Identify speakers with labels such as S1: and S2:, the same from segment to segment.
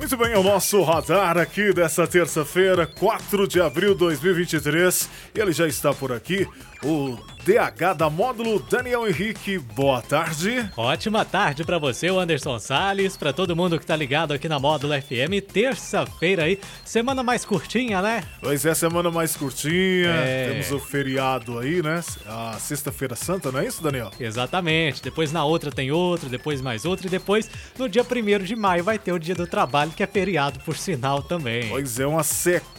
S1: Muito bem, é o nosso radar aqui dessa terça-feira, 4 de abril de 2023. Ele já está por aqui, o DH da módulo Daniel Henrique. Boa tarde.
S2: Ótima tarde para você, Anderson Sales, para todo mundo que tá ligado aqui na módulo FM. Terça-feira aí, semana mais curtinha, né?
S1: Pois é, semana mais curtinha.
S2: É.
S1: Temos o feriado aí, né? A Sexta-feira Santa, não é isso, Daniel?
S2: Exatamente. Depois na outra tem outro, depois mais outro e depois no dia 1 de maio vai ter o Dia do Trabalho, que é feriado por sinal também.
S1: Pois é, uma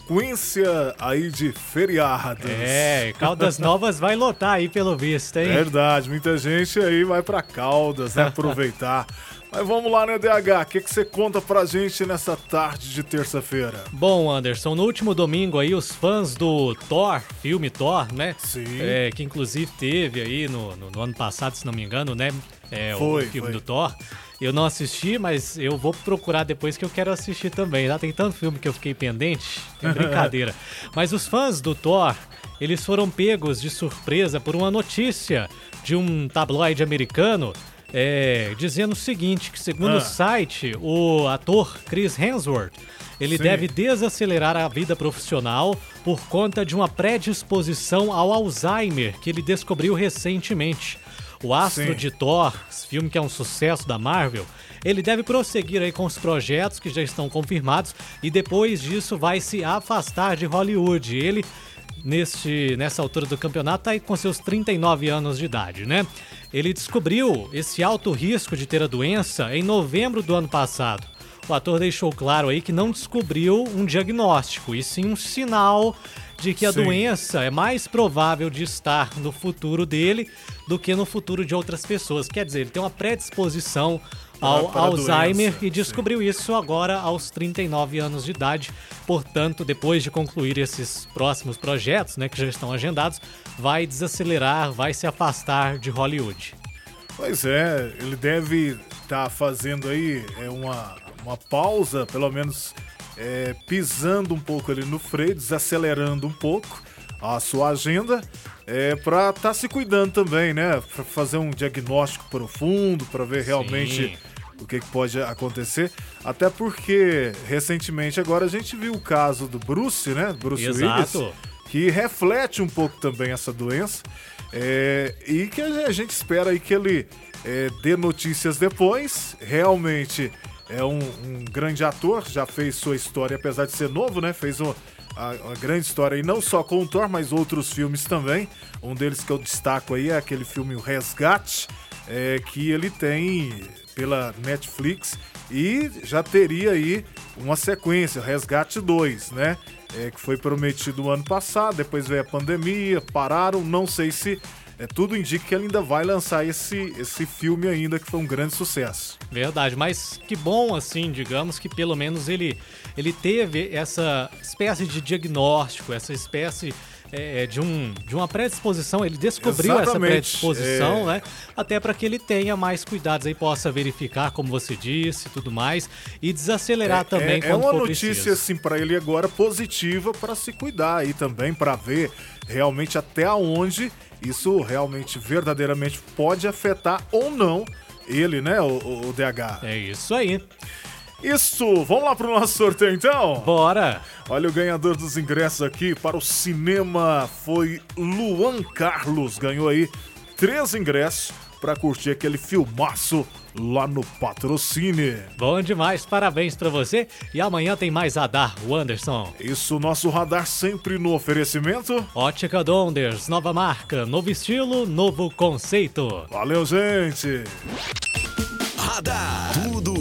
S1: sequência aí de feriados.
S2: É, Caldas Novas vai lotar aí pelo visto, hein?
S1: Verdade, muita gente aí vai pra Caldas, né? Aproveitar. Mas vamos lá, né, DH? O que, que você conta pra gente nessa tarde de terça-feira?
S2: Bom, Anderson, no último domingo aí, os fãs do Thor, filme Thor, né?
S1: Sim.
S2: É, que inclusive teve aí no, no- no ano passado, se não me engano, né? É,
S1: Foi,
S2: o filme
S1: foi.
S2: do Thor. Eu não assisti, mas eu vou procurar depois que eu quero assistir também. Lá tem tanto filme que eu fiquei pendente, é brincadeira. mas os fãs do Thor, eles foram pegos de surpresa por uma notícia de um tabloide americano é, dizendo o seguinte, que segundo
S1: Ah.
S2: o site, o ator Chris Hemsworth, ele
S1: Sim.
S2: deve desacelerar a vida profissional por conta de uma predisposição ao Alzheimer que ele descobriu recentemente. O astro
S1: Sim.
S2: de Thor, esse filme que é um sucesso da Marvel, ele deve prosseguir aí com os projetos que já estão confirmados e depois disso vai se afastar de Hollywood. Ele neste, nessa altura do campeonato, tá aí com seus 39 anos de idade, né? Ele descobriu esse alto risco de ter a doença em novembro do ano passado. O ator deixou claro aí que não descobriu um diagnóstico, e sim um sinal de que a
S1: Sim.
S2: doença é mais provável de estar no futuro dele do que no futuro de outras pessoas. Quer dizer, ele tem uma predisposição ao Alzheimer
S1: doença,
S2: e descobriu isso agora aos 39 anos de idade. Portanto, depois de concluir esses próximos projetos, né, que já estão agendados, vai desacelerar, vai se afastar de Hollywood.
S1: Pois é, ele deve estar fazendo aí é, uma, uma pausa, pelo menos é, pisando um pouco ali no freio, desacelerando um pouco a sua agenda, é, para estar se cuidando também, né? Pra fazer um diagnóstico profundo, para ver realmente o que, que pode acontecer. Até porque, recentemente, agora a gente viu o caso do Bruce, né? Bruce
S2: Exato.
S1: Willis que reflete um pouco também essa doença é, e que a gente espera aí que ele é, dê notícias depois. Realmente é um, um grande ator, já fez sua história, apesar de ser novo, né? Fez uma, a- grande história aí, não só com o Thor, mas outros filmes também. Um deles que eu destaco aí é aquele filme O Resgate, é, que ele tem pela Netflix e já teria aí uma sequência, Resgate 2, né? É, que foi prometido ano passado, depois veio a pandemia, pararam, não sei se. É, tudo indica que ele ainda vai lançar esse, esse filme ainda, que foi um grande sucesso.
S2: Verdade, mas que bom assim, digamos que pelo menos ele ele teve essa espécie de diagnóstico, essa espécie é, de, um, de uma predisposição, ele descobriu essa
S1: Exatamente,
S2: predisposição,
S1: é.
S2: né? Até para que ele tenha mais cuidados aí, possa verificar, como você disse, e tudo mais, e desacelerar também
S1: é, é uma notícia
S2: preciso.
S1: assim para ele agora positiva para se cuidar aí também para ver realmente até onde isso realmente verdadeiramente pode afetar ou não ele, né, o- o DH.
S2: É isso aí.
S1: Isso, vamos lá pro nosso sorteio então.
S2: Bora!
S1: Olha o ganhador dos ingressos aqui para o cinema foi Luan Carlos, ganhou aí três ingressos para curtir aquele filmaço lá no Patrocine.
S2: Bom demais, parabéns pra você. E amanhã tem mais a dar, o Anderson.
S1: Isso, nosso radar sempre no oferecimento.
S2: Ótica Donders, nova marca, novo estilo, novo conceito.
S1: Valeu, gente!
S3: Radar.